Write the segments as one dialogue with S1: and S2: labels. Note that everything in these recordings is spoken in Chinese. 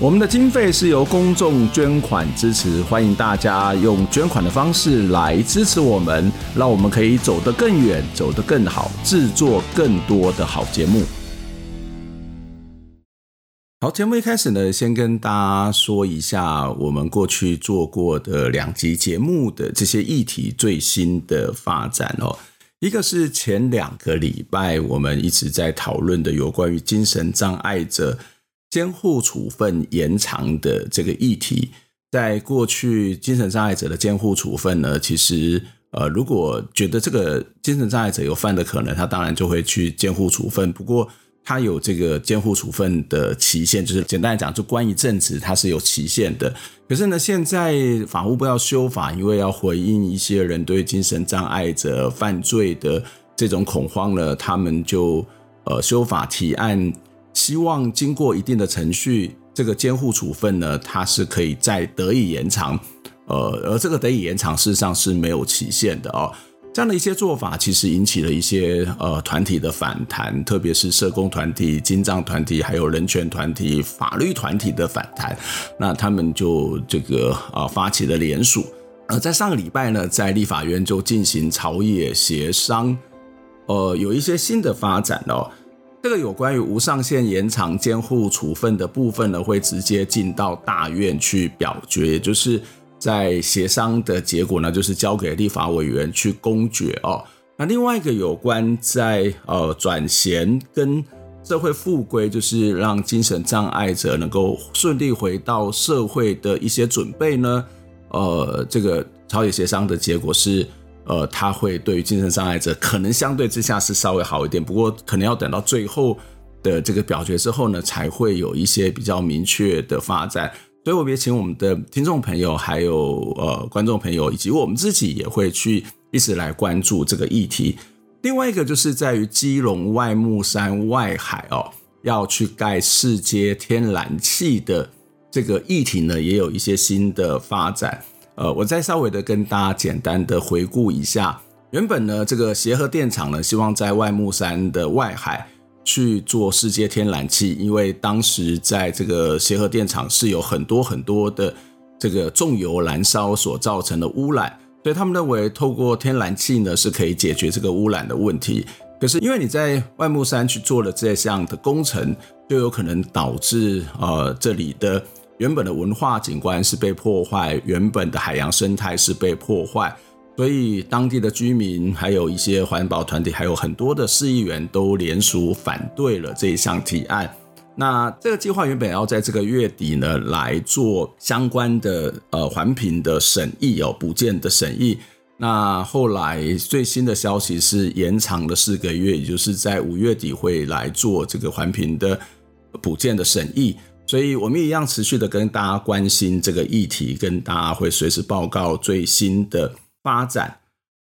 S1: 我们的经费是由公众捐款支持，欢迎大家用捐款的方式来支持我们，让我们可以走得更远，走得更好，制作更多的好节目。好，节目一开始呢，先跟大家说一下我们过去做过的两集节目的这些议题最新的发展哦。一个是前两个礼拜我们一直在讨论的有关于精神障碍者。监护处分延长的这个议题，在过去精神障碍者的监护处分呢，其实呃，如果觉得这个精神障碍者有犯的可能，他当然就会去监护处分。不过，他有这个监护处分的期限，就是简单来讲，就关一阵子，它是有期限的。可是呢，现在法务部要修法，因为要回应一些人对精神障碍者犯罪的这种恐慌呢，他们就呃修法提案。希望经过一定的程序，这个监护处分呢，它是可以再得以延长，呃，而这个得以延长事实上是没有期限的哦。这样的一些做法，其实引起了一些呃团体的反弹，特别是社工团体、精障团体、还有人权团体、法律团体的反弹。那他们就这个啊、呃、发起了联署，而在上个礼拜呢，在立法院就进行朝野协商，呃，有一些新的发展哦。这个有关于无上限延长监护处分的部分呢，会直接进到大院去表决，也就是在协商的结果呢，就是交给立法委员去公决哦。那另外一个有关在呃转衔跟社会复归，就是让精神障碍者能够顺利回到社会的一些准备呢，呃，这个朝野协商的结果是。呃，他会对于精神障碍者可能相对之下是稍微好一点，不过可能要等到最后的这个表决之后呢，才会有一些比较明确的发展。所以，我们也请我们的听众朋友，还有呃观众朋友，以及我们自己也会去一直来关注这个议题。另外一个就是在于基隆外木山外海哦，要去盖世界天然气的这个议题呢，也有一些新的发展。呃，我再稍微的跟大家简单的回顾一下，原本呢，这个协和电厂呢，希望在外木山的外海去做世界天然气，因为当时在这个协和电厂是有很多很多的这个重油燃烧所造成的污染，所以他们认为透过天然气呢是可以解决这个污染的问题。可是因为你在外木山去做了这项的工程，就有可能导致呃这里的。原本的文化景观是被破坏，原本的海洋生态是被破坏，所以当地的居民还有一些环保团体，还有很多的市议员都联署反对了这一项提案。那这个计划原本要在这个月底呢来做相关的呃环评的审议哦，补建的审议。那后来最新的消息是延长了四个月，也就是在五月底会来做这个环评的补建的审议。所以，我们一样持续的跟大家关心这个议题，跟大家会随时报告最新的发展。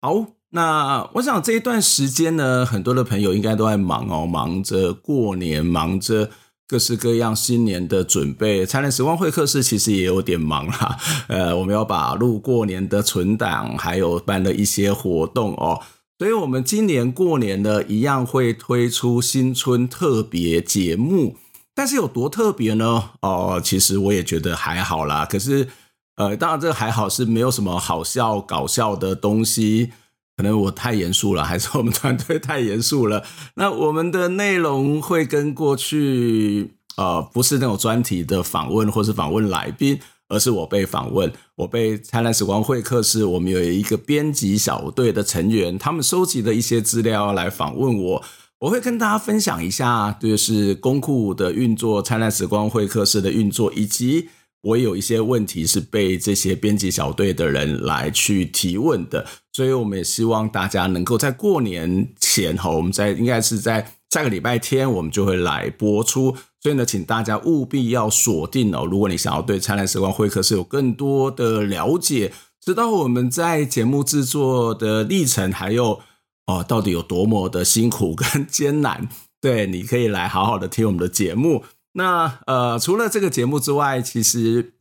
S1: 好，那我想这一段时间呢，很多的朋友应该都在忙哦，忙着过年，忙着各式各样新年的准备。灿烂时光会客室其实也有点忙啦，呃，我们要把录过年的存档，还有办了一些活动哦。所以，我们今年过年呢，一样会推出新春特别节目。但是有多特别呢？哦，其实我也觉得还好啦。可是，呃，当然这还好是没有什么好笑、搞笑的东西。可能我太严肃了，还是我们团队太严肃了？那我们的内容会跟过去，呃，不是那种专题的访问或是访问来宾，而是我被访问，我被灿烂时光会客室，我们有一个编辑小队的成员，他们收集的一些资料来访问我。我会跟大家分享一下，就是公库的运作、灿烂时光会客室的运作，以及我有一些问题是被这些编辑小队的人来去提问的，所以我们也希望大家能够在过年前哈，我们在应该是在下个礼拜天，我们就会来播出，所以呢，请大家务必要锁定哦。如果你想要对灿烂时光会客室有更多的了解。知道我们在节目制作的历程，还有哦，到底有多么的辛苦跟 艰难。对，你可以来好好的听我们的节目。那呃，除了这个节目之外，其实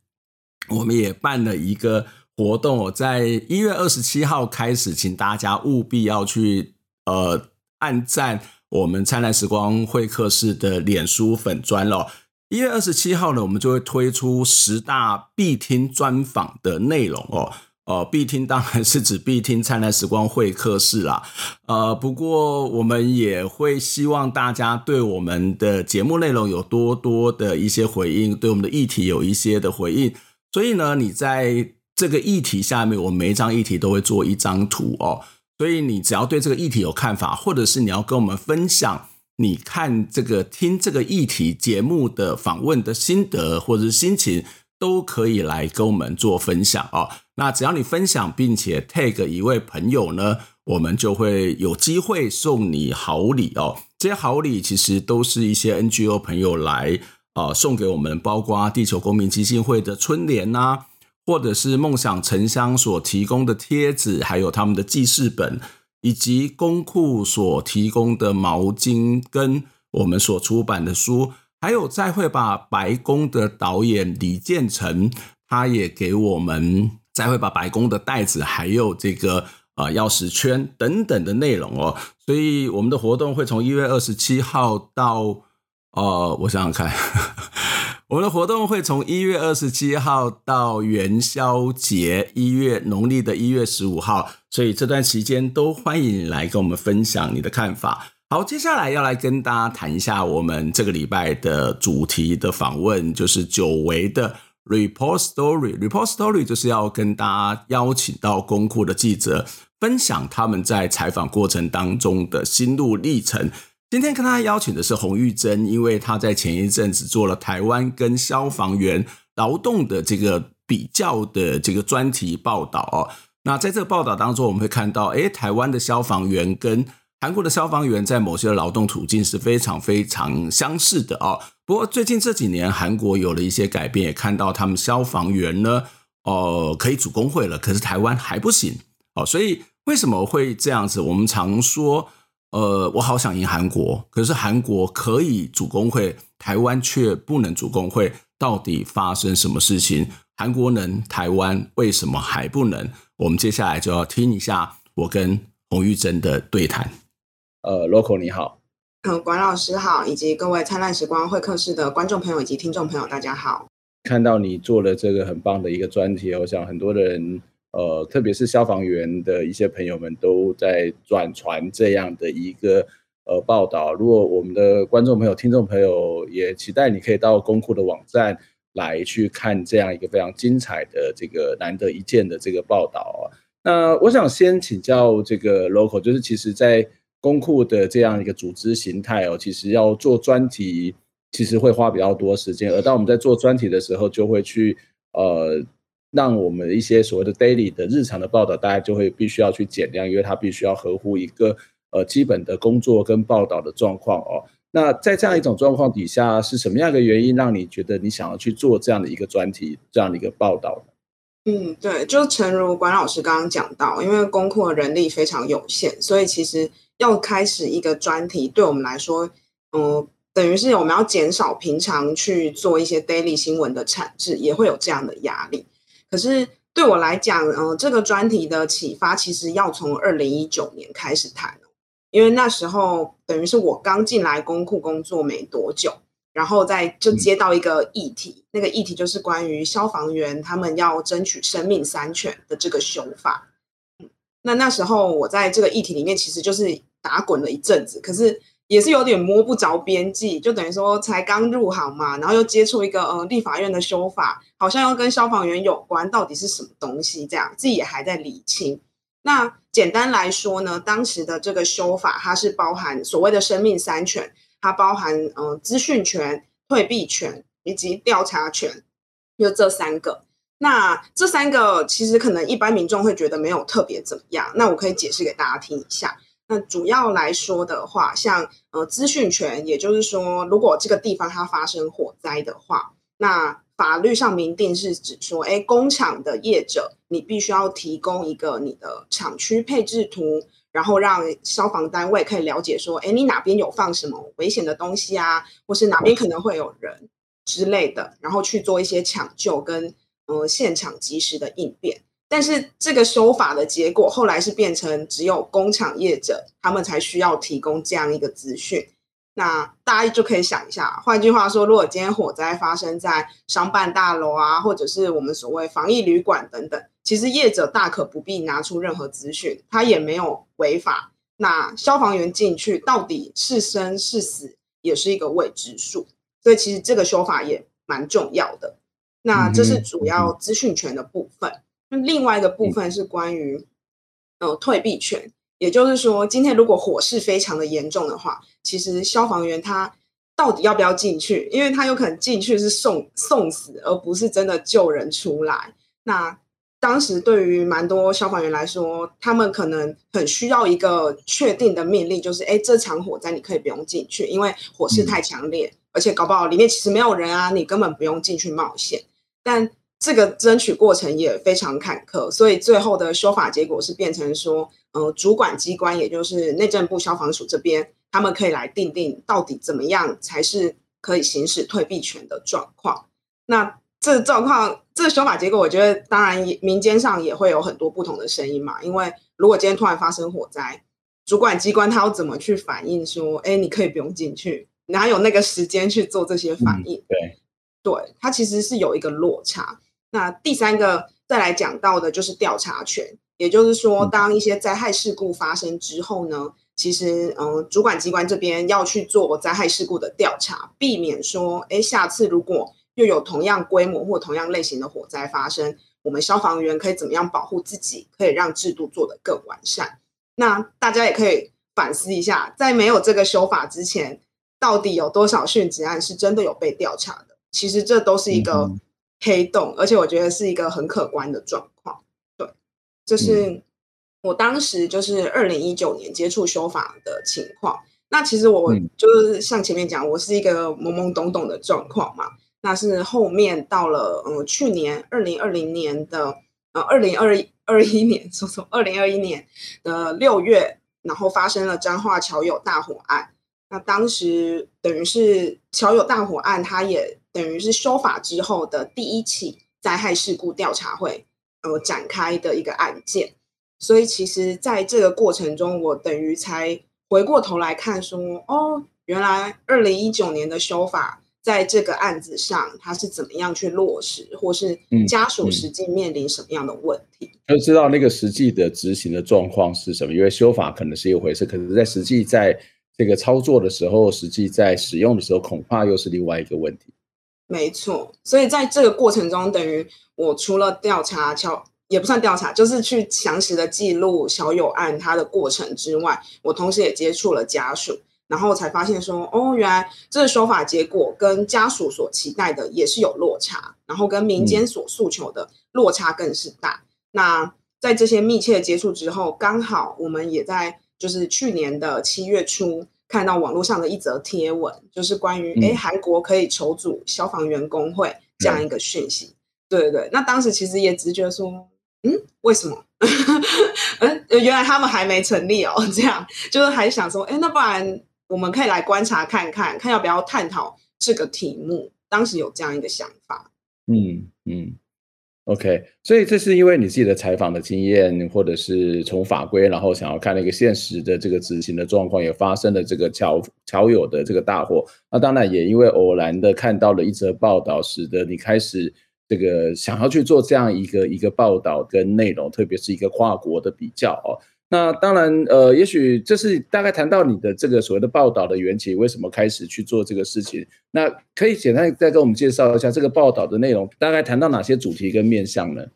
S1: 我们也办了一个活动，在一月二十七号开始，请大家务必要去呃按赞我们灿烂时光会客室的脸书粉专了。一月二十七号呢，我们就会推出十大必听专访的内容哦。呃，必听当然是指必听灿烂时光会客室啦。呃，不过我们也会希望大家对我们的节目内容有多多的一些回应，对我们的议题有一些的回应。所以呢，你在这个议题下面，我每一张议题都会做一张图哦。所以你只要对这个议题有看法，或者是你要跟我们分享。你看这个听这个议题节目的访问的心得或者是心情，都可以来跟我们做分享哦。那只要你分享并且 tag 一位朋友呢，我们就会有机会送你好礼哦。这些好礼其实都是一些 NGO 朋友来啊、呃、送给我们，包括地球公民基金会的春联呐、或者是梦想城乡所提供的贴纸，还有他们的记事本。以及公库所提供的毛巾，跟我们所出版的书，还有再会把白宫的导演李建成，他也给我们再会把白宫的袋子，还有这个呃钥匙圈等等的内容哦。所以我们的活动会从一月二十七号到呃，我想想看。我们的活动会从一月二十七号到元宵节，一月农历的一月十五号，所以这段期间都欢迎你来跟我们分享你的看法。好，接下来要来跟大家谈一下我们这个礼拜的主题的访问，就是久违的 Report Story。Report Story 就是要跟大家邀请到公库的记者，分享他们在采访过程当中的心路历程。今天跟他邀请的是洪玉珍，因为他在前一阵子做了台湾跟消防员劳动的这个比较的这个专题报道哦。那在这个报道当中，我们会看到，诶，台湾的消防员跟韩国的消防员在某些劳动处境是非常非常相似的哦。不过最近这几年，韩国有了一些改变，也看到他们消防员呢，哦，可以组工会了，可是台湾还不行哦。所以为什么会这样子？我们常说。呃，我好想赢韩国，可是韩国可以组工会，台湾却不能组工会，到底发生什么事情？韩国能，台湾为什么还不能？我们接下来就要听一下我跟洪玉珍的对谈。呃，Local 你好，
S2: 嗯，管老师好，以及各位灿烂时光会客室的观众朋友以及听众朋友，大家好。
S1: 看到你做了这个很棒的一个专题，我想很多的人。呃，特别是消防员的一些朋友们都在转传这样的一个呃报道。如果我们的观众朋友、听众朋友也期待，你可以到公库的网站来去看这样一个非常精彩的这个难得一见的这个报道啊。那我想先请教这个 local，就是其实在公库的这样一个组织形态哦，其实要做专题，其实会花比较多时间。而当我们在做专题的时候，就会去呃。让我们一些所谓的 daily 的日常的报道，大家就会必须要去减量，因为它必须要合乎一个呃基本的工作跟报道的状况哦。那在这样一种状况底下，是什么样的原因让你觉得你想要去做这样的一个专题，这样的一个报道呢？
S2: 嗯，对，就诚如管老师刚刚讲到，因为公库的人力非常有限，所以其实要开始一个专题，对我们来说，嗯、呃，等于是我们要减少平常去做一些 daily 新闻的产制，也会有这样的压力。可是对我来讲，嗯、呃，这个专题的启发其实要从二零一九年开始谈，因为那时候等于是我刚进来公库工作没多久，然后再就接到一个议题，那个议题就是关于消防员他们要争取生命三权的这个修法。那那时候我在这个议题里面其实就是打滚了一阵子，可是。也是有点摸不着边际，就等于说才刚入行嘛，然后又接触一个呃立法院的修法，好像又跟消防员有关，到底是什么东西？这样自己也还在理清。那简单来说呢，当时的这个修法，它是包含所谓的生命三权，它包含呃资讯权、退避权以及调查权，就这三个。那这三个其实可能一般民众会觉得没有特别怎么样，那我可以解释给大家听一下。那主要来说的话，像呃资讯权，也就是说，如果这个地方它发生火灾的话，那法律上明定是指说，哎，工厂的业者，你必须要提供一个你的厂区配置图，然后让消防单位可以了解说，哎，你哪边有放什么危险的东西啊，或是哪边可能会有人之类的，然后去做一些抢救跟呃现场及时的应变。但是这个修法的结果后来是变成只有工厂业者他们才需要提供这样一个资讯。那大家就可以想一下，换句话说，如果今天火灾发生在商办大楼啊，或者是我们所谓防疫旅馆等等，其实业者大可不必拿出任何资讯，他也没有违法。那消防员进去到底是生是死，也是一个未知数。所以其实这个修法也蛮重要的。那这是主要资讯权的部分。那另外一个部分是关于呃退避权。也就是说，今天如果火势非常的严重的话，其实消防员他到底要不要进去？因为他有可能进去是送送死，而不是真的救人出来。那当时对于蛮多消防员来说，他们可能很需要一个确定的命令，就是哎，这场火灾你可以不用进去，因为火势太强烈，嗯、而且搞不好里面其实没有人啊，你根本不用进去冒险。但这个争取过程也非常坎坷，所以最后的修法结果是变成说，呃，主管机关也就是内政部消防署这边，他们可以来定定到底怎么样才是可以行使退避权的状况。那这状况，这个修法结果，我觉得当然民间上也会有很多不同的声音嘛。因为如果今天突然发生火灾，主管机关他要怎么去反应？说，哎，你可以不用进去，哪有那个时间去做这些反应？
S1: 嗯、对，
S2: 对，它其实是有一个落差。那第三个再来讲到的就是调查权，也就是说，当一些灾害事故发生之后呢，其实嗯，主管机关这边要去做灾害事故的调查，避免说，哎，下次如果又有同样规模或同样类型的火灾发生，我们消防员可以怎么样保护自己，可以让制度做得更完善。那大家也可以反思一下，在没有这个修法之前，到底有多少殉职案是真的有被调查的？其实这都是一个。嗯黑洞，而且我觉得是一个很可观的状况。对，就是我当时就是二零一九年接触修法的情况。那其实我就是像前面讲，我是一个懵懵懂懂的状况嘛。那是后面到了嗯去年二零二零年的呃二零二二一年，说说二零二一年的六月，然后发生了彰化桥友大火案。那当时等于是桥友大火案，它也。等于是修法之后的第一起灾害事故调查会，呃，展开的一个案件。所以其实在这个过程中，我等于才回过头来看说，哦，原来二零一九年的修法在这个案子上，它是怎么样去落实，或是家属实际面临什么样的问题，
S1: 就、嗯嗯、知道那个实际的执行的状况是什么。因为修法可能是一回事，可是在实际在这个操作的时候，实际在使用的时候，恐怕又是另外一个问题。
S2: 没错，所以在这个过程中，等于我除了调查乔，也不算调查，就是去详实的记录小友案它的过程之外，我同时也接触了家属，然后才发现说，哦，原来这个修法结果跟家属所期待的也是有落差，然后跟民间所诉求的落差更是大。嗯、那在这些密切的接触之后，刚好我们也在就是去年的七月初。看到网络上的一则贴文，就是关于哎，韩国可以筹组消防员工会这样一个讯息。嗯、对对对，那当时其实也直觉说，嗯，为什么？嗯，原来他们还没成立哦。这样就是还想说，哎，那不然我们可以来观察看看，看要不要探讨这个题目。当时有这样一个想法。嗯嗯。
S1: OK，所以这是因为你自己的采访的经验，或者是从法规，然后想要看那个现实的这个执行的状况，也发生了这个桥桥友的这个大火。那当然也因为偶然的看到了一则报道，使得你开始这个想要去做这样一个一个报道跟内容，特别是一个跨国的比较哦。那当然，呃，也许这是大概谈到你的这个所谓的报道的缘起，为什么开始去做这个事情？那可以简单再跟我们介绍一下这个报道的内容，大概谈到哪些主题跟面向呢？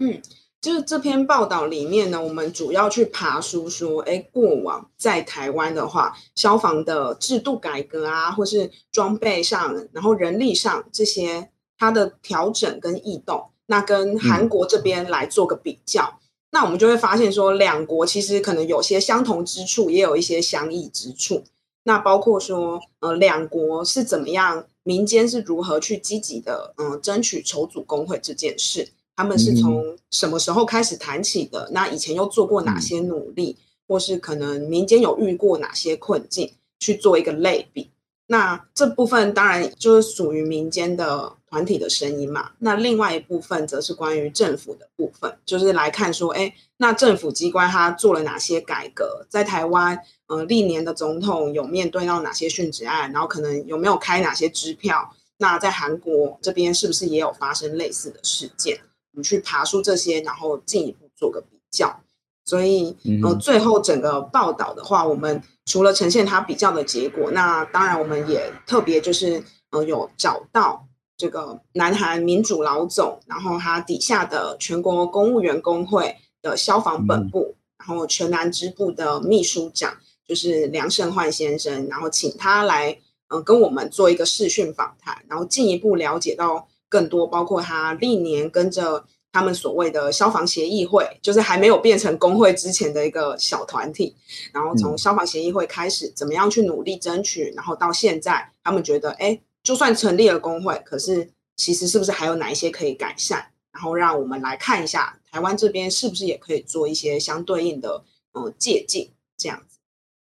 S2: 嗯，就是这篇报道里面呢，我们主要去爬梳说，哎，过往在台湾的话，消防的制度改革啊，或是装备上，然后人力上这些它的调整跟异动，那跟韩国这边来做个比较。嗯那我们就会发现说，两国其实可能有些相同之处，也有一些相异之处。那包括说，呃，两国是怎么样，民间是如何去积极的，嗯、呃，争取筹组工会这件事，他们是从什么时候开始谈起的？那以前又做过哪些努力，或是可能民间有遇过哪些困境，去做一个类比。那这部分当然就是属于民间的团体的声音嘛。那另外一部分则是关于政府的部分，就是来看说，哎，那政府机关它做了哪些改革？在台湾，呃，历年的总统有面对到哪些殉职案？然后可能有没有开哪些支票？那在韩国这边是不是也有发生类似的事件？我们去爬出这些，然后进一步做个比较。所以，呃，最后整个报道的话，我们除了呈现它比较的结果，那当然我们也特别就是，呃，有找到这个南韩民主老总，然后他底下的全国公务员工会的消防本部，然后全南支部的秘书长，就是梁胜焕先生，然后请他来，呃，跟我们做一个视讯访谈，然后进一步了解到更多，包括他历年跟着。他们所谓的消防协议会，就是还没有变成工会之前的一个小团体，然后从消防协议会开始，怎么样去努力争取，然后到现在，他们觉得，哎，就算成立了工会，可是其实是不是还有哪一些可以改善？然后让我们来看一下，台湾这边是不是也可以做一些相对应的，呃，借鉴这样子。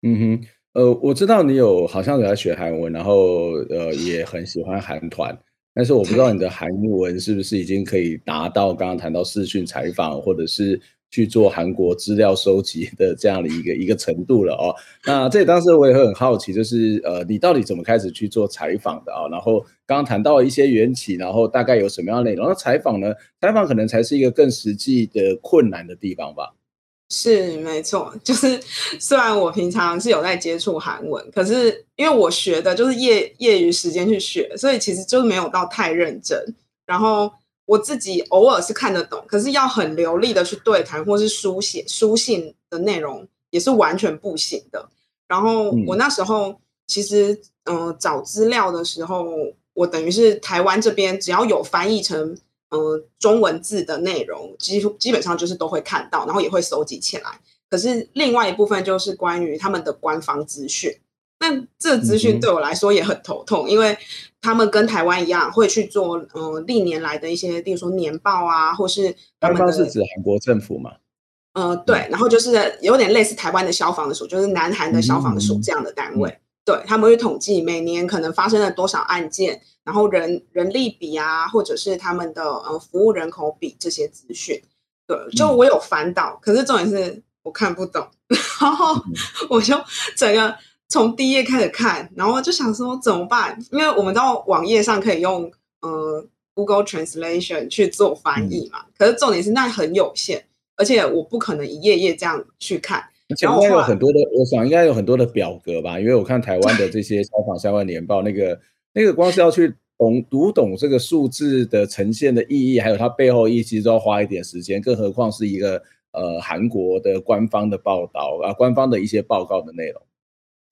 S1: 嗯哼，呃，我知道你有好像有在学韩文，然后呃，也很喜欢韩团。但是我不知道你的韩文是不是已经可以达到刚刚谈到视讯采访，或者是去做韩国资料收集的这样的一个一个程度了哦。那这当时我也会很好奇，就是呃，你到底怎么开始去做采访的啊？然后刚刚谈到一些缘起，然后大概有什么样的内容？那采访呢？采访可能才是一个更实际的困难的地方吧。
S2: 是没错，就是虽然我平常是有在接触韩文，可是因为我学的就是业业余时间去学，所以其实就是没有到太认真。然后我自己偶尔是看得懂，可是要很流利的去对谈或是书写书信的内容，也是完全不行的。然后我那时候其实嗯、呃、找资料的时候，我等于是台湾这边只要有翻译成。呃，中文字的内容几乎基本上就是都会看到，然后也会收集起来。可是另外一部分就是关于他们的官方资讯，那这资讯对我来说也很头痛，嗯、因为他们跟台湾一样会去做呃历年来的一些，例如说年报啊，或是
S1: 官方是指韩国政府嘛？
S2: 呃，对，然后就是有点类似台湾的消防署，就是南韩的消防署这样的单位。嗯嗯对，他们会统计每年可能发生了多少案件，然后人人力比啊，或者是他们的呃服务人口比这些资讯。对，就我有翻到，嗯、可是重点是我看不懂，然后我就整个从第一页开始看，然后就想说怎么办？因为我们到网页上可以用呃 Google Translation 去做翻译嘛，嗯、可是重点是那很有限，而且我不可能一页页这样去看。应该有很多的，
S1: 我想应该有很多的表格吧，因为我看台湾的这些消防相关年报，那个那个光是要去懂读懂这个数字的呈现的意义，还有它背后意义，其实都要花一点时间，更何况是一个呃韩国的官方的报道啊，官方的一些报告的内容。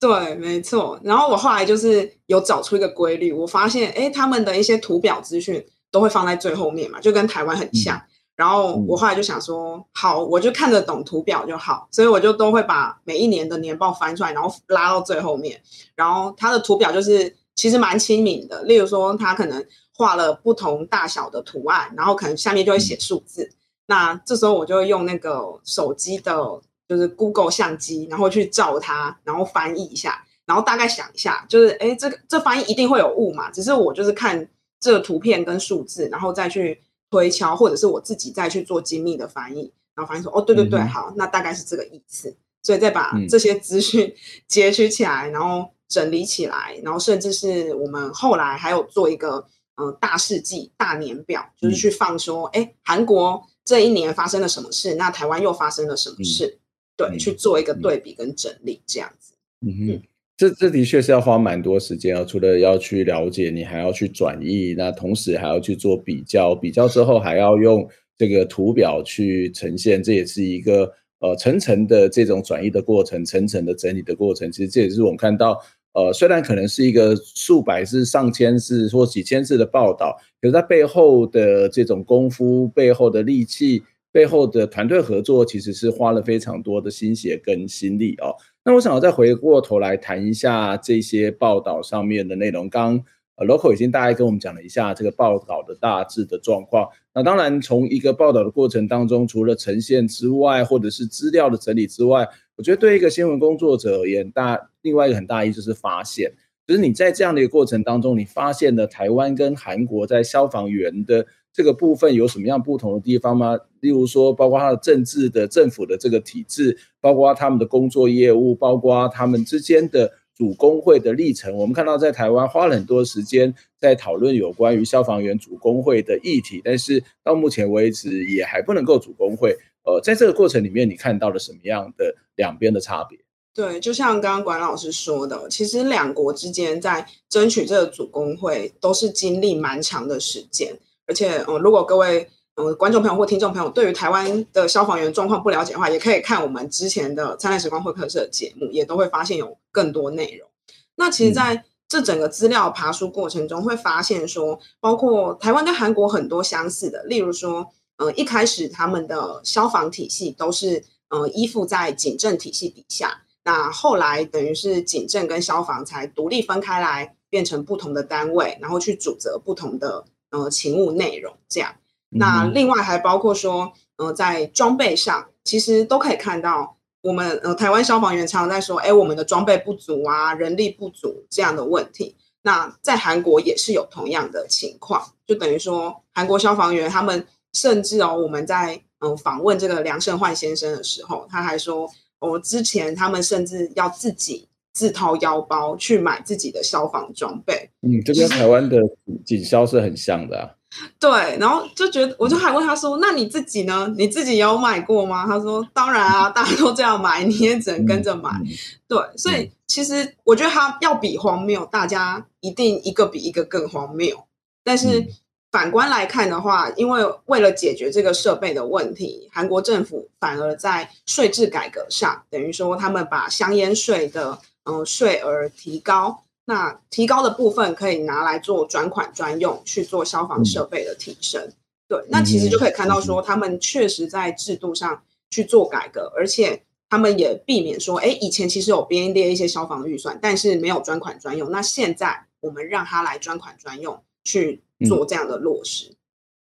S2: 对，没错。然后我后来就是有找出一个规律，我发现哎，他们的一些图表资讯都会放在最后面嘛，就跟台湾很像。嗯然后我后来就想说，好，我就看得懂图表就好，所以我就都会把每一年的年报翻出来，然后拉到最后面。然后它的图表就是其实蛮亲民的，例如说它可能画了不同大小的图案，然后可能下面就会写数字。那这时候我就会用那个手机的，就是 Google 相机，然后去照它，然后翻译一下，然后大概想一下，就是哎，这个这翻译一定会有误嘛？只是我就是看这个图片跟数字，然后再去。推敲，或者是我自己再去做精密的翻译，然后发现说，哦，对对对，嗯、好，那大概是这个意思。所以再把这些资讯 截取起来，然后整理起来，然后甚至是我们后来还有做一个呃大事记、大年表，就是去放说，哎、嗯，韩国这一年发生了什么事，那台湾又发生了什么事，嗯、对，嗯、去做一个对比跟整理，这样子。嗯哼。嗯
S1: 这这的确是要花蛮多时间啊！除了要去了解，你还要去转译，那同时还要去做比较，比较之后还要用这个图表去呈现，这也是一个呃层层的这种转译的过程，层层的整理的过程。其实这也是我们看到，呃，虽然可能是一个数百字、上千字或几千字的报道，可是它背后的这种功夫、背后的力气，背后的团队合作其实是花了非常多的心血跟心力哦。那我想要再回过头来谈一下这些报道上面的内容。刚呃，Local 已经大概跟我们讲了一下这个报道的大致的状况。那当然，从一个报道的过程当中，除了呈现之外，或者是资料的整理之外，我觉得对一个新闻工作者而言，大另外一个很大意就是发现。就是你在这样的一个过程当中，你发现了台湾跟韩国在消防员的这个部分有什么样不同的地方吗？例如说，包括他的政治的政府的这个体制，包括他们的工作业务，包括他们之间的主工会的历程。我们看到在台湾花了很多时间在讨论有关于消防员主工会的议题，但是到目前为止也还不能够主工会。呃，在这个过程里面，你看到了什么样的两边的差别？
S2: 对，就像刚刚管老师说的，其实两国之间在争取这个主工会都是经历蛮长的时间，而且，呃，如果各位呃观众朋友或听众朋友对于台湾的消防员状况不了解的话，也可以看我们之前的《灿烂时光会客室》的节目，也都会发现有更多内容。那其实在这整个资料爬梳过程中，会发现说，包括台湾跟韩国很多相似的，例如说，呃，一开始他们的消防体系都是呃依附在警政体系底下。那后来等于是警政跟消防才独立分开来，变成不同的单位，然后去主责不同的呃勤务内容。这样，那另外还包括说，呃，在装备上，其实都可以看到，我们呃台湾消防员常常在说，哎，我们的装备不足啊，人力不足这样的问题。那在韩国也是有同样的情况，就等于说韩国消防员他们甚至哦，我们在嗯、呃、访问这个梁胜焕先生的时候，他还说。哦之前他们甚至要自己自掏腰包去买自己的消防装备。
S1: 嗯，这跟台湾的警消是很像的啊。
S2: 对，然后就觉得，我就还问他说：“那你自己呢？你自己有买过吗？”他说：“当然啊，大家都这样买，你也只能跟着买。嗯”对，所以其实我觉得他要比荒谬，大家一定一个比一个更荒谬。但是。嗯反观来看的话，因为为了解决这个设备的问题，韩国政府反而在税制改革上，等于说他们把香烟税的嗯税额提高，那提高的部分可以拿来做专款专用，去做消防设备的提升。嗯、对，那其实就可以看到说，他们确实在制度上去做改革，而且他们也避免说，哎，以前其实有编列一些消防预算，但是没有专款专用，那现在我们让他来专款专用去。做这样的落实，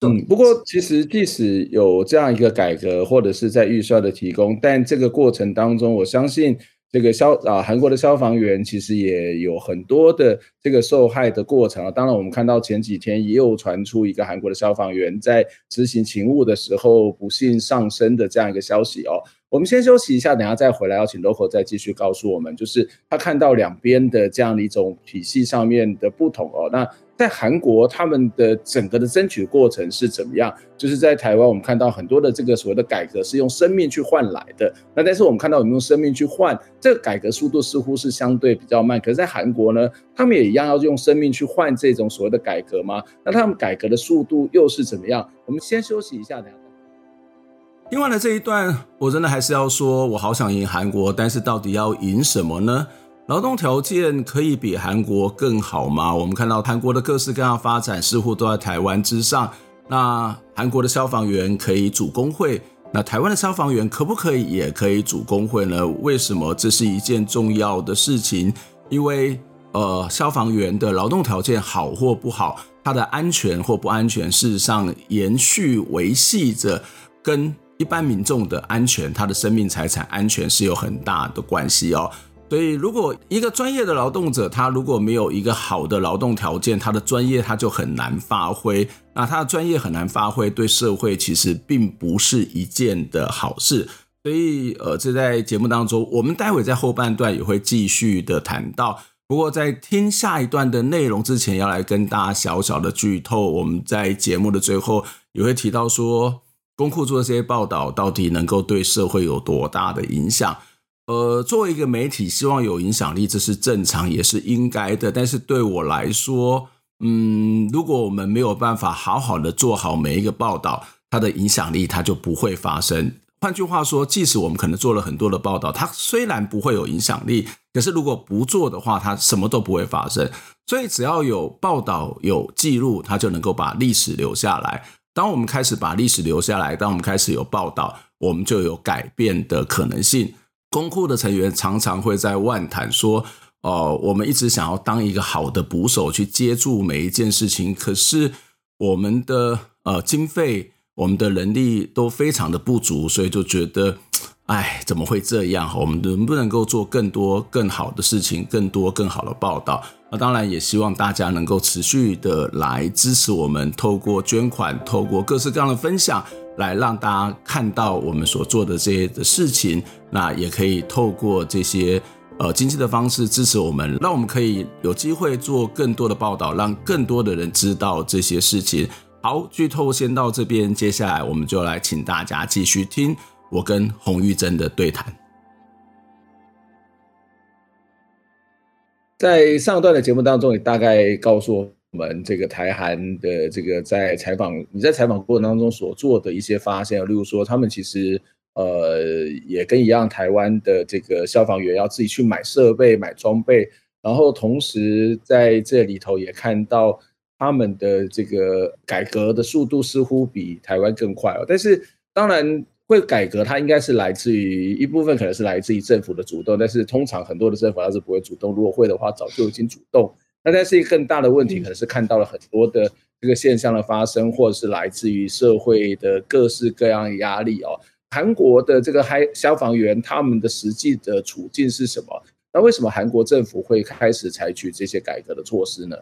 S1: 嗯，不过其实即使有这样一个改革，或者是在预算的提供，但这个过程当中，我相信这个消啊韩国的消防员其实也有很多的这个受害的过程啊。当然，我们看到前几天也有传出一个韩国的消防员在执行勤务的时候不幸丧生的这样一个消息哦。我们先休息一下，等下再回来，要请 Local 再继续告诉我们，就是他看到两边的这样的一种体系上面的不同哦。那在韩国，他们的整个的争取过程是怎么样？就是在台湾，我们看到很多的这个所谓的改革是用生命去换来的。那但是我们看到我们用生命去换，这个改革速度似乎是相对比较慢。可是，在韩国呢，他们也一样要用生命去换这种所谓的改革吗？那他们改革的速度又是怎么样？我们先休息一下，等下。
S3: 听完了这一段，我真的还是要说，我好想赢韩国，但是到底要赢什么呢？劳动条件可以比韩国更好吗？我们看到韩国的各式各样发展似乎都在台湾之上。那韩国的消防员可以组工会，那台湾的消防员可不可以也可以组工会呢？为什么这是一件重要的事情？因为呃，消防员的劳动条件好或不好，他的安全或不安全，事实上延续维系着跟。一般民众的安全，他的生命财产安全是有很大的关系哦。所以，如果一个专业的劳动者，他如果没有一个好的劳动条件，他的专业他就很难发挥。那他的专业很难发挥，对社会其实并不是一件的好事。所以，呃，这在节目当中，我们待会在后半段也会继续的谈到。不过，在听下一段的内容之前，要来跟大家小小的剧透。我们在节目的最后也会提到说。公库做的这些报道到底能够对社会有多大的影响？呃，作为一个媒体，希望有影响力，这是正常也是应该的。但是对我来说，嗯，如果我们没有办法好好的做好每一个报道，它的影响力它就不会发生。换句话说，即使我们可能做了很多的报道，它虽然不会有影响力，可是如果不做的话，它什么都不会发生。所以只要有报道有记录，它就能够把历史留下来。
S1: 当我们开始把历史留下来，当我们开始有报道，我们就有改变的可能性。公库的成员常常会在万谈说：“哦、我们一直想要当一个好的捕手，去接住每一件事情，可是我们的呃经费、我们的人力都非常的不足，所以就觉得。”哎，怎么会这样？我们能不能够做更多、更好的事情，更多、更好的报道？那当然也希望大家能够持续的来支持我们，透过捐款，透过各式各样的分享，来让大家看到我们所做的这些的事情。那也可以透过这些呃经济的方式支持我们，让我们可以有机会做更多的报道，让更多的人知道这些事情。好，剧透先到这边，接下来我们就来请大家继续听。我跟洪玉珍的对谈，在上段的节目当中，你大概告诉我们这个台韩的这个在采访你在采访过程当中所做的一些发现，例如说他们其实呃也跟一样，台湾的这个消防员要自己去买设备、买装备，然后同时在这里头也看到他们的这个改革的速度似乎比台湾更快哦，但是当然。会改革，它应该是来自于一部分，可能是来自于政府的主动，但是通常很多的政府它是不会主动。如果会的话，早就已经主动。那但是一个更大的问题，可能是看到了很多的这个现象的发生，或者是来自于社会的各式各样的压力哦。韩国的这个嗨消防员他们的实际的处境是什么？那为什么韩国政府会开始采取这些改革的措施呢？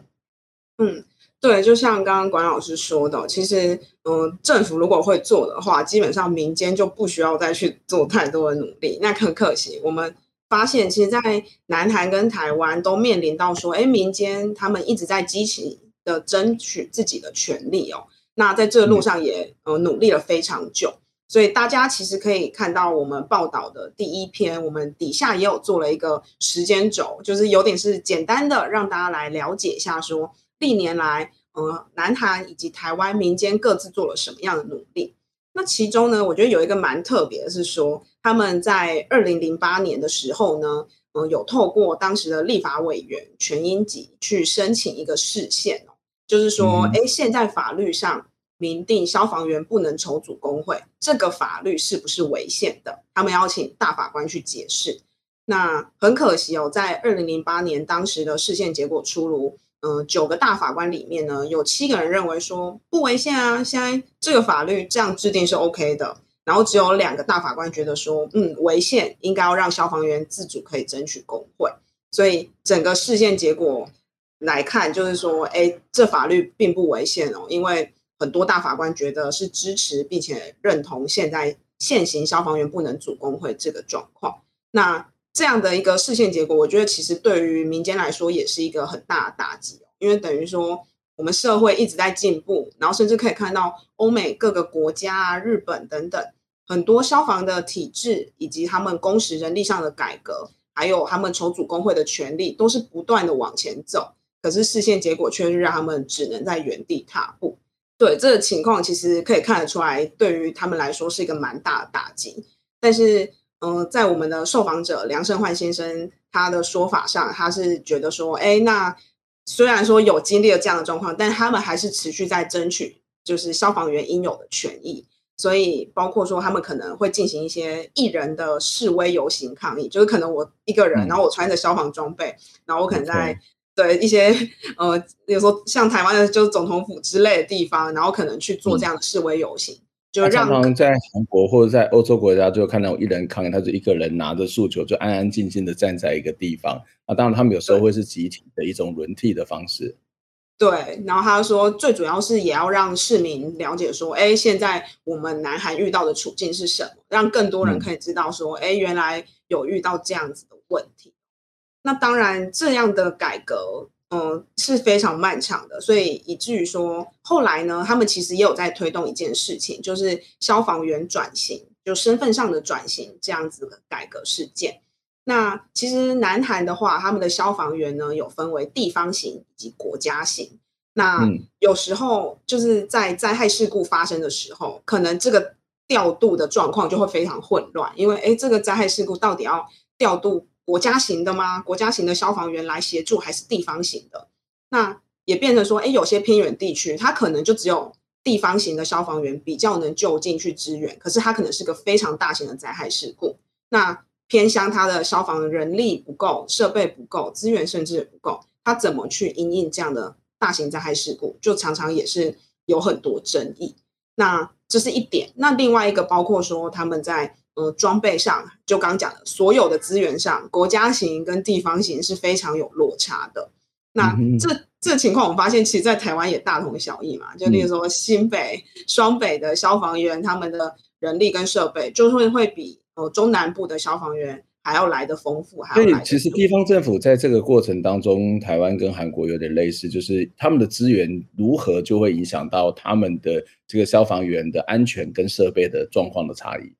S2: 嗯。对，就像刚刚管老师说的，其实，嗯、呃，政府如果会做的话，基本上民间就不需要再去做太多的努力。那很可惜，我们发现，其实，在南韩跟台湾都面临到说，哎，民间他们一直在积极的争取自己的权利哦。那在这个路上也呃努力了非常久，所以大家其实可以看到我们报道的第一篇，我们底下也有做了一个时间轴，就是有点是简单的让大家来了解一下说。历年来，呃，南韩以及台湾民间各自做了什么样的努力？那其中呢，我觉得有一个蛮特别的是说，他们在二零零八年的时候呢，呃，有透过当时的立法委员全英吉去申请一个释宪，就是说，哎、嗯，现在法律上明定消防员不能筹组工会，这个法律是不是违宪的？他们要请大法官去解释。那很可惜哦，在二零零八年当时的释宪结果出炉。嗯、呃，九个大法官里面呢，有七个人认为说不违宪啊，现在这个法律这样制定是 OK 的。然后只有两个大法官觉得说，嗯，违宪，应该要让消防员自主可以争取工会。所以整个释宪结果来看，就是说，哎，这法律并不违宪哦，因为很多大法官觉得是支持并且认同现在现行消防员不能组工会这个状况。那这样的一个释宪结果，我觉得其实对于民间来说也是一个很大的打击哦，因为等于说我们社会一直在进步，然后甚至可以看到欧美各个国家啊、日本等等很多消防的体制以及他们工时人力上的改革，还有他们筹组工会的权利，都是不断的往前走。可是释宪结果却是让他们只能在原地踏步。对，这个情况，其实可以看得出来，对于他们来说是一个蛮大的打击。但是。嗯、在我们的受访者梁胜焕先生他的说法上，他是觉得说，哎，那虽然说有经历了这样的状况，但他们还是持续在争取，就是消防员应有的权益。所以，包括说他们可能会进行一些艺人的示威游行抗议，就是可能我一个人，然后我穿着消防装备，然后我可能在 对一些呃，比如说像台湾的就是总统府之类的地方，然后可能去做这样的示威游行。嗯就让常常
S1: 在韩国或者在欧洲国家，就看到一人抗议，他就一个人拿着诉求，就安安静静的站在一个地方。啊，当然他们有时候会是集体的一种轮替的方式。
S2: 对，然后他说，最主要是也要让市民了解说，哎，现在我们南韩遇到的处境是什么，让更多人可以知道说，哎，原来有遇到这样子的问题。那当然，这样的改革。嗯，是非常漫长的，所以以至于说后来呢，他们其实也有在推动一件事情，就是消防员转型，就身份上的转型这样子的改革事件。那其实南韩的话，他们的消防员呢有分为地方型以及国家型。那有时候就是在灾害事故发生的时候，可能这个调度的状况就会非常混乱，因为诶，这个灾害事故到底要调度？国家型的吗？国家型的消防员来协助，还是地方型的？那也变成说，哎，有些偏远地区，它可能就只有地方型的消防员比较能就近去支援，可是它可能是个非常大型的灾害事故。那偏乡它的消防人力不够，设备不够，资源甚至也不够，它怎么去因应这样的大型灾害事故，就常常也是有很多争议。那这是一点。那另外一个包括说他们在呃装备上，就刚刚讲的所有的资源上，国家型跟地方型是非常有落差的。那这、嗯、这情况，我们发现其实，在台湾也大同小异嘛。就例如说，新北、双北的消防员，他们的人力跟设备，就会会比呃中南部的消防员还要来的丰富。还要来
S1: 所以，其实地方政府在这个过程当中，台湾跟韩国有点类似，就是他们的资源如何就会影响到他们的这个消防员的安全跟设备的状况的差异。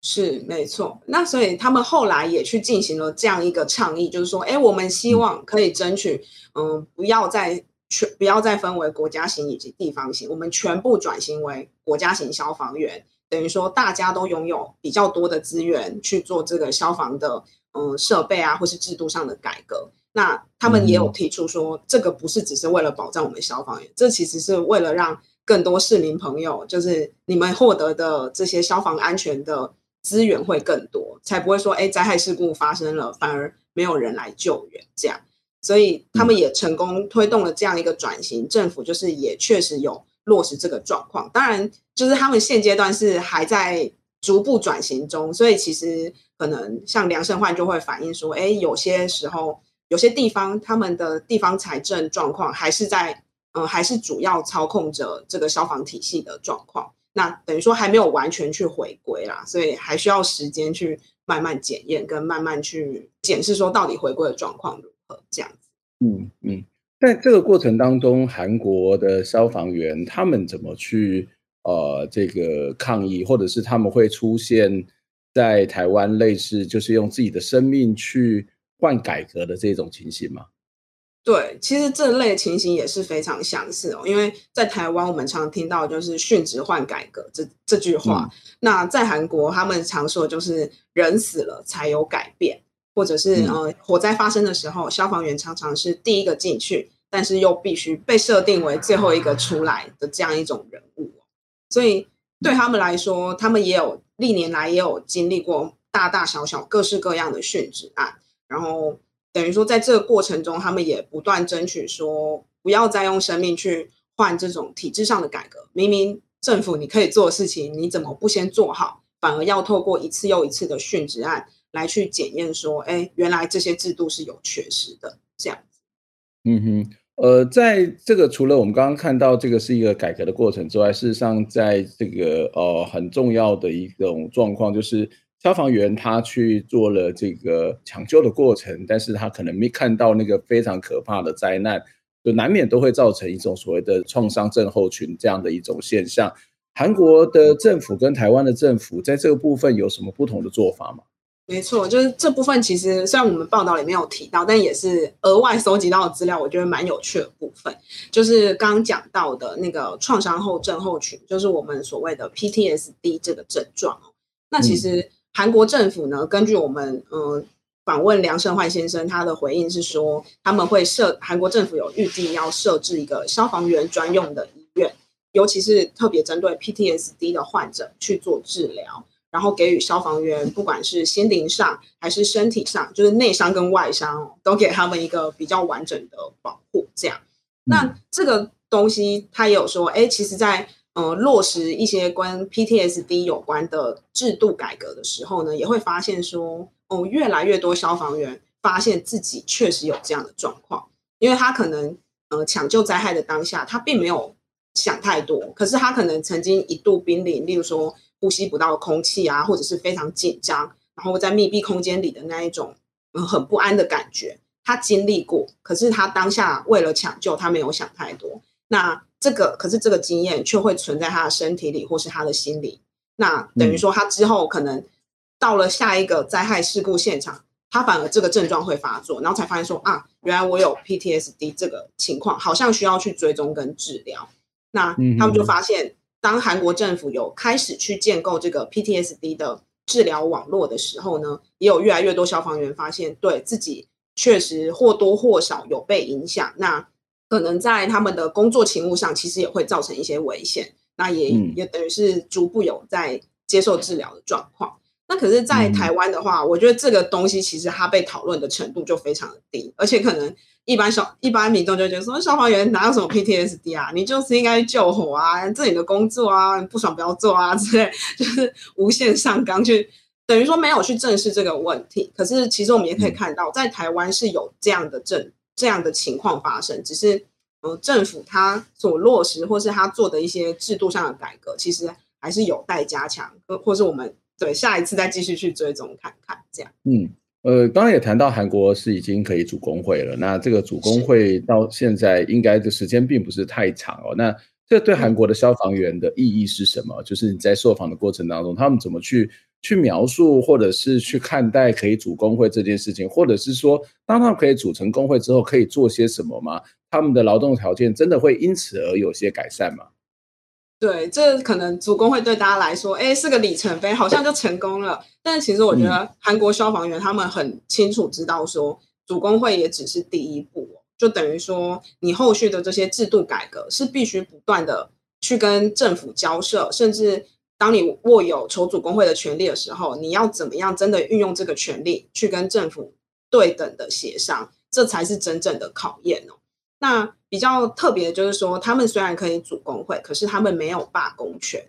S2: 是没错，那所以他们后来也去进行了这样一个倡议，就是说，哎，我们希望可以争取，嗯，不要再全不要再分为国家型以及地方型，我们全部转型为国家型消防员，等于说大家都拥有比较多的资源去做这个消防的，嗯，设备啊，或是制度上的改革。那他们也有提出说，这个不是只是为了保障我们消防员，这其实是为了让更多市民朋友，就是你们获得的这些消防安全的。资源会更多，才不会说，哎，灾害事故发生了，反而没有人来救援，这样。所以他们也成功推动了这样一个转型，政府就是也确实有落实这个状况。当然，就是他们现阶段是还在逐步转型中，所以其实可能像梁胜焕就会反映说，哎，有些时候有些地方他们的地方财政状况还是在，嗯，还是主要操控着这个消防体系的状况。那等于说还没有完全去回归啦，所以还需要时间去慢慢检验，跟慢慢去检视说到底回归的状况如何这样子。
S1: 嗯嗯，在这个过程当中，韩国的消防员他们怎么去呃这个抗议，或者是他们会出现在台湾类似就是用自己的生命去换改革的这种情形吗？
S2: 对，其实这类情形也是非常相似哦，因为在台湾我们常听到就是殉职换改革这这句话，嗯、那在韩国他们常说就是人死了才有改变，或者是、嗯、呃火灾发生的时候，消防员常常是第一个进去，但是又必须被设定为最后一个出来的这样一种人物，所以对他们来说，他们也有历年来也有经历过大大小小各式各样的殉职案，然后。等于说，在这个过程中，他们也不断争取说，不要再用生命去换这种体制上的改革。明明政府你可以做的事情，你怎么不先做好，反而要透过一次又一次的殉职案来去检验说，哎，原来这些制度是有缺失的。这样。
S1: 嗯哼，呃，在这个除了我们刚刚看到这个是一个改革的过程之外，事实上，在这个呃很重要的一种状况就是。消防员他去做了这个抢救的过程，但是他可能没看到那个非常可怕的灾难，就难免都会造成一种所谓的创伤症候群这样的一种现象。韩国的政府跟台湾的政府在这个部分有什么不同的做法吗？
S2: 没错，就是这部分其实虽然我们报道里面有提到，但也是额外搜集到的资料，我觉得蛮有趣的部分，就是刚刚讲到的那个创伤后症候群，就是我们所谓的 PTSD 这个症状。那其实、嗯。韩国政府呢，根据我们嗯访问梁胜焕先生，他的回应是说，他们会设韩国政府有预计要设置一个消防员专用的医院，尤其是特别针对 PTSD 的患者去做治疗，然后给予消防员不管是心灵上还是身体上，就是内伤跟外伤，都给他们一个比较完整的保护。这样，那这个东西他也有说，哎，其实，在呃，落实一些跟 PTSD 有关的制度改革的时候呢，也会发现说，哦，越来越多消防员发现自己确实有这样的状况，因为他可能呃抢救灾害的当下，他并没有想太多，可是他可能曾经一度濒临，例如说呼吸不到空气啊，或者是非常紧张，然后在密闭空间里的那一种嗯很不安的感觉，他经历过，可是他当下为了抢救，他没有想太多，那。这个可是这个经验却会存在他的身体里或是他的心里，那等于说他之后可能到了下一个灾害事故现场，他反而这个症状会发作，然后才发现说啊，原来我有 PTSD 这个情况，好像需要去追踪跟治疗。那他们就发现，当韩国政府有开始去建构这个 PTSD 的治疗网络的时候呢，也有越来越多消防员发现，对自己确实或多或少有被影响。那可能在他们的工作勤务上，其实也会造成一些危险。那也、嗯、也等于是逐步有在接受治疗的状况。那可是，在台湾的话，嗯、我觉得这个东西其实它被讨论的程度就非常的低，而且可能一般小一般民众就觉得说，消防员哪有什么 PTSD 啊？你就是应该救火啊，这是你的工作啊，不爽不要做啊 之类，就是无限上纲去，等于说没有去正视这个问题。可是其实我们也可以看到，在台湾是有这样的政这样的情况发生，只是呃政府他所落实或是他做的一些制度上的改革，其实还是有待加强，或或是我们。对，下一次再继续去追踪看看，这样。
S1: 嗯，呃，刚刚也谈到韩国是已经可以组工会了，那这个组工会到现在应该的时间并不是太长哦。那这对韩国的消防员的意义是什么？就是你在受访的过程当中，他们怎么去去描述，或者是去看待可以组工会这件事情，或者是说，当他们可以组成工会之后，可以做些什么吗？他们的劳动条件真的会因此而有些改善吗？
S2: 对，这可能组工会对大家来说，哎，是个里程碑，好像就成功了。但其实我觉得韩国消防员他们很清楚知道说，组工会也只是第一步，就等于说你后续的这些制度改革是必须不断的去跟政府交涉，甚至当你握有筹组工会的权利的时候，你要怎么样真的运用这个权利去跟政府对等的协商，这才是真正的考验哦。那比较特别的就是说，他们虽然可以组工会，可是他们没有罢工权。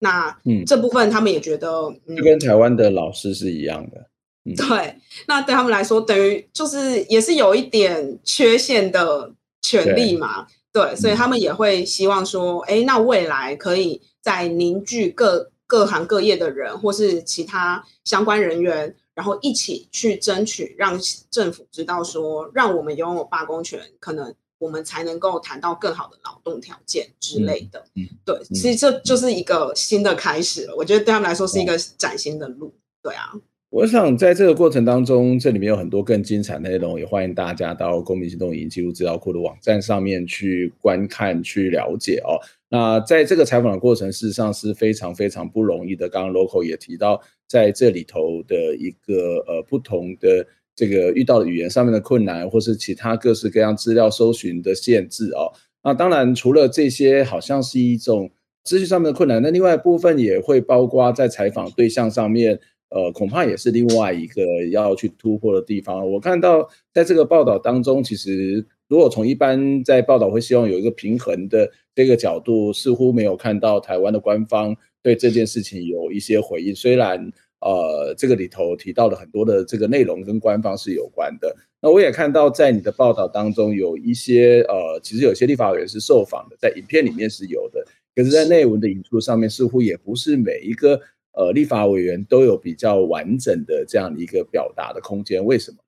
S2: 那嗯，这部分他们也觉得，
S1: 嗯，就跟台湾的老师是一样的。
S2: 嗯、对，那对他们来说，等于就是也是有一点缺陷的权利嘛。对，对，所以他们也会希望说，哎、嗯，那未来可以在凝聚各各行各业的人，或是其他相关人员，然后一起去争取，让政府知道说，让我们拥有罢工权，可能。我们才能够谈到更好的劳动条件之类的。嗯，对，嗯、其实这就是一个新的开始了。嗯、我觉得对他们来说是一个崭新的路。对啊，
S1: 我想在这个过程当中，这里面有很多更精彩的内容，也欢迎大家到公民行动影音记录资料库的网站上面去观看、去了解哦。那在这个采访的过程，事实上是非常非常不容易的。刚刚 Local 也提到，在这里头的一个呃不同的。这个遇到的语言上面的困难，或是其他各式各样资料搜寻的限制哦。那当然，除了这些，好像是一种资讯上面的困难。那另外部分也会包括在采访对象上面，呃，恐怕也是另外一个要去突破的地方。我看到在这个报道当中，其实如果从一般在报道会希望有一个平衡的这个角度，似乎没有看到台湾的官方对这件事情有一些回应。虽然。呃，这个里头提到了很多的这个内容跟官方是有关的。那我也看到在你的报道当中有一些呃，其实有些立法委员是受访的，在影片里面是有的，可是，在内文的引述上面似乎也不是每一个呃立法委员都有比较完整的这样的一个表达的空间。为什么？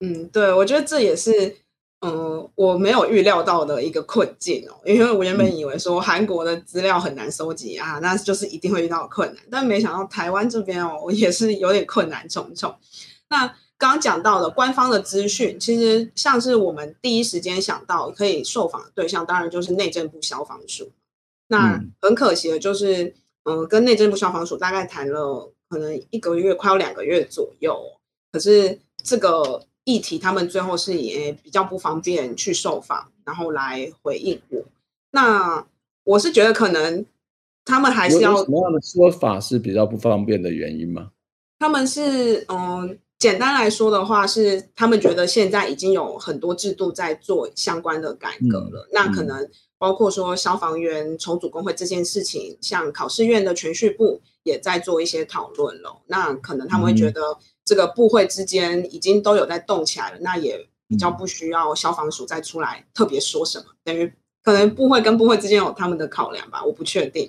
S2: 嗯，对，我觉得这也是。嗯，我没有预料到的一个困境哦，因为我原本以为说韩国的资料很难收集啊，那就是一定会遇到困难，但没想到台湾这边哦，也是有点困难重重。那刚刚讲到的官方的资讯，其实像是我们第一时间想到可以受访的对象，当然就是内政部消防署。那很可惜的就是，嗯，跟内政部消防署大概谈了可能一个月，快要两个月左右，可是这个。议题，他们最后是也比较不方便去受访，然后来回应我。那我是觉得可能他们还是要
S1: 什么样的说法是比较不方便的原因吗？
S2: 他们是嗯，简单来说的话是，他们觉得现在已经有很多制度在做相关的改革了。嗯、那可能包括说消防员重组工会这件事情，像考试院的全序部也在做一些讨论了。那可能他们会觉得。嗯这个部会之间已经都有在动起来了，那也比较不需要消防署再出来特别说什么，等于可能部会跟部会之间有他们的考量吧，我不确定。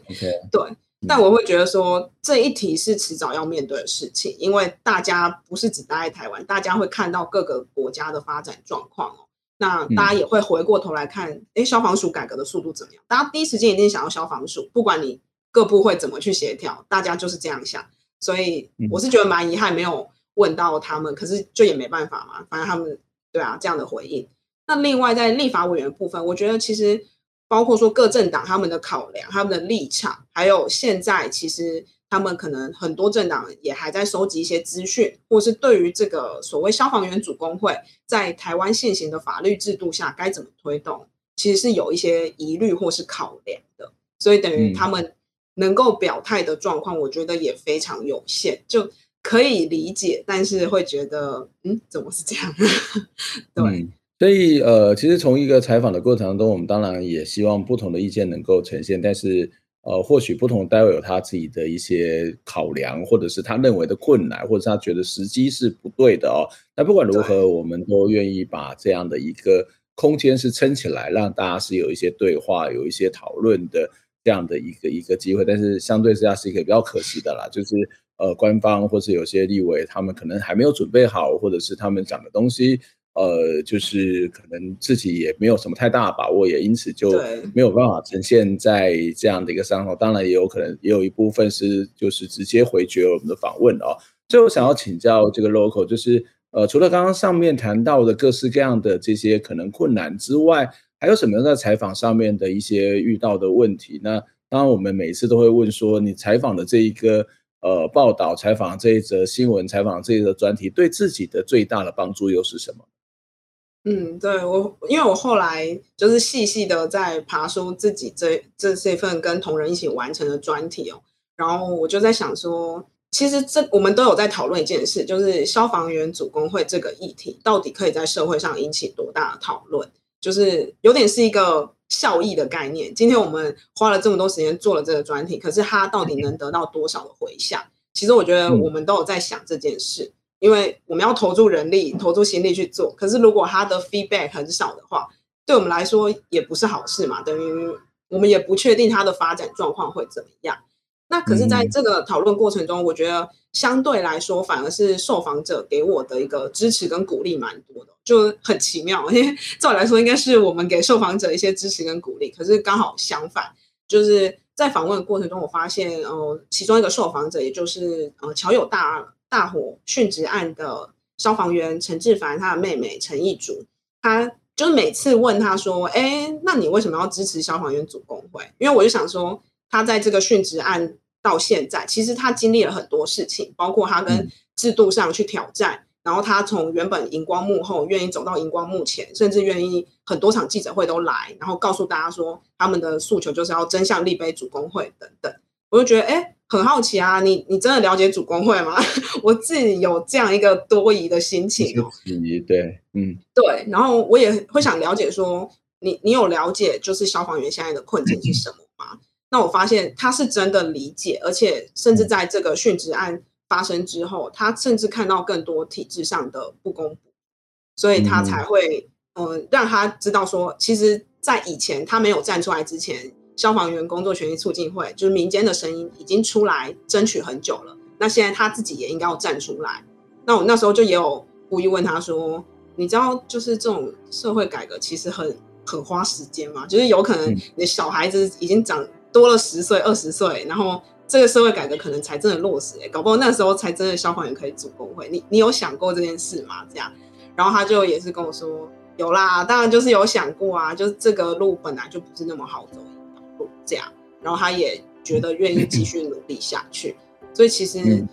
S2: 对，但我会觉得说这一题是迟早要面对的事情，因为大家不是只待在台湾，大家会看到各个国家的发展状况哦。那大家也会回过头来看，哎，消防署改革的速度怎么样？大家第一时间一定想要消防署，不管你各部会怎么去协调，大家就是这样想。所以我是觉得蛮遗憾，没有。问到他们，可是就也没办法嘛，反正他们对啊这样的回应。那另外在立法委员部分，我觉得其实包括说各政党他们的考量、他们的立场，还有现在其实他们可能很多政党也还在收集一些资讯，或是对于这个所谓消防员主工会在台湾现行的法律制度下该怎么推动，其实是有一些疑虑或是考量的。所以等于他们能够表态的状况，我觉得也非常有限，就可以理解，但是会觉得，嗯，怎么是这样？对。嗯
S1: 所以，呃，其实从一个采访的过程中，我们当然也希望不同的意见能够呈现，但是，呃，或许不同的单位有他自己的一些考量，或者是他认为的困难，或者是他觉得时机是不对的哦。那不管如何，我们都愿意把这样的一个空间是撑起来，让大家是有一些对话、有一些讨论的这样的一个一个机会。但是，相对之下是一个比较可惜的啦，就是呃，官方或是有些立委他们可能还没有准备好，或者是他们讲的东西。呃，就是可能自己也没有什么太大把握，也因此就没有办法呈现在这样的一个上头。当然，也有可能也有一部分是就是直接回绝我们的访问哦。所以我想要请教这个 Local，就是呃，除了刚刚上面谈到的各式各样的这些可能困难之外，还有什么样在采访上面的一些遇到的问题？那当然，我们每次都会问说，你采访的这一个呃报道、采访这一则新闻、采访这一则专题，对自己的最大的帮助又是什么？
S2: 嗯，对我，因为我后来就是细细的在爬梳自己这这这份跟同仁一起完成的专题哦，然后我就在想说，其实这我们都有在讨论一件事，就是消防员组工会这个议题到底可以在社会上引起多大的讨论，就是有点是一个效益的概念。今天我们花了这么多时间做了这个专题，可是它到底能得到多少的回响？其实我觉得我们都有在想这件事。因为我们要投注人力、投注心力去做，可是如果他的 feedback 很少的话，对我们来说也不是好事嘛。等于我们也不确定它的发展状况会怎么样。那可是在这个讨论过程中，我觉得相对来说，反而是受访者给我的一个支持跟鼓励蛮多的，就很奇妙。因为照理来说，应该是我们给受访者一些支持跟鼓励，可是刚好相反，就是在访问的过程中，我发现，呃，其中一个受访者，也就是呃乔友大。大火殉职案的消防员陈志凡，他的妹妹陈义竹，他就是每次问他说：“哎，那你为什么要支持消防员组工会？”因为我就想说，他在这个殉职案到现在，其实他经历了很多事情，包括他跟制度上去挑战，嗯、然后他从原本荧光幕后愿意走到荧光幕前，甚至愿意很多场记者会都来，然后告诉大家说他们的诉求就是要真相立碑主工会等等。我就觉得，哎。很好奇啊，你你真的了解主工会吗？我自己有这样一个多疑的心情哦。
S1: 对，嗯，
S2: 对，然后我也会想了解说，你你有了解就是消防员现在的困境是什么吗？嗯、那我发现他是真的理解，而且甚至在这个殉职案发生之后，他甚至看到更多体制上的不公平，所以他才会嗯、呃、让他知道说，其实，在以前他没有站出来之前。消防员工作权益促进会就是民间的声音已经出来争取很久了，那现在他自己也应该要站出来。那我那时候就也有故意问他说：“你知道，就是这种社会改革其实很很花时间嘛？就是有可能你的小孩子已经长多了十岁、二十岁，然后这个社会改革可能才真的落实，欸，搞不好那时候才真的消防员可以组工会。你你有想过这件事吗？这样，然后他就也是跟我说有啦，当然就是有想过啊，就是这个路本来就不是那么好走路。”这样，然后他也觉得愿意继续努力下去，所以其实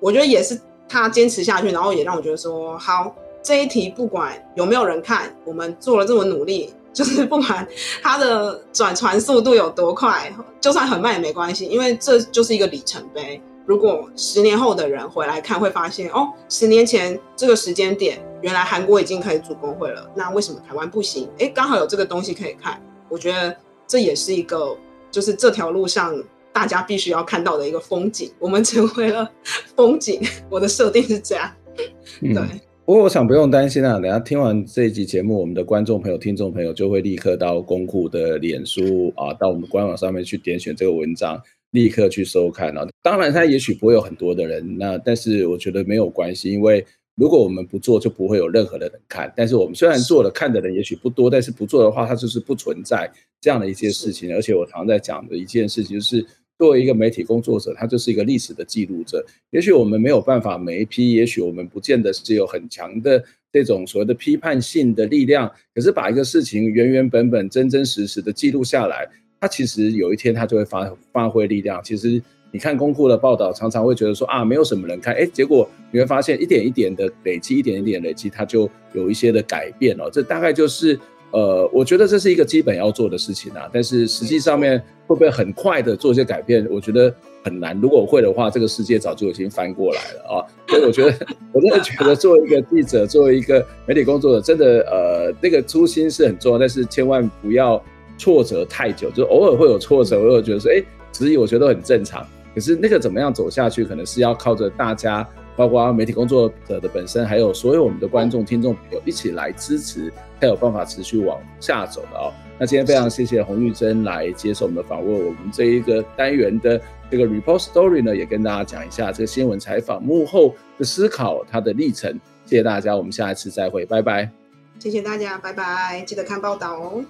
S2: 我觉得也是他坚持下去，然后也让我觉得说，好，这一题不管有没有人看，我们做了这么努力，就是不管它的转传速度有多快，就算很慢也没关系，因为这就是一个里程碑。如果十年后的人回来看，会发现哦，十年前这个时间点，原来韩国已经可以组工会了，那为什么台湾不行？哎，刚好有这个东西可以看，我觉得这也是一个。就是这条路上，大家必须要看到的一个风景。我们成为了 风景，我的设定是这样。对，嗯、不过我想不用担心啊。等下听完这一集节目，我们的观众朋友、听众朋友就会立刻到公库的脸书啊，到我们官网上面去点选这个文章，立刻去收看啊。当然，他也许不会有很多的人，那但是我觉得没有关系，因为。如果我们不做，就不会有任何的人看。但是我们虽然做了，看的人也许不多，但是不做的话，它就是不存在这样的一件事情。而且我常常在讲的一件事情，就是作为一个媒体工作者，他就是一个历史的记录者。也许我们没有办法每一批，也许我们不见得是有很强的这种所谓的批判性的力量，可是把一个事情原原本本、真真实实的记录下来，它其实有一天它就会发发挥力量。其实。你看公库的报道，常常会觉得说啊，没有什么人看，哎，结果你会发现一点一点的累积，一点一点累积，它就有一些的改变哦。这大概就是
S1: 呃，我觉得这是一个基本要做的事情啊。但是实际上面会不会很快的做一些改变？我觉得很难。如果会的话，这个世界早就已经翻过来了啊。所以我觉得，我真的觉得作为一个记者，作为一个媒体工作者，真的呃，那个初心是很重要，但是千万不要挫折太久。就偶尔会有挫折，偶尔觉得说，哎，质疑我觉得都很正常。可是那个怎么样走下去，可能是要靠着大家。包括媒体工作者的本身，还有所有我们的观众、听众朋友一起来支持，才有办法持续往下走的哦。那今天非常谢谢洪玉珍来接受我们的访问，我们这一个单元的这个 Report Story 呢，也跟大家讲一下这个新闻采访幕后的思考，它的历程。谢谢大家，我们下一次再会，拜拜。
S2: 谢谢大家，拜拜，记得看报道哦。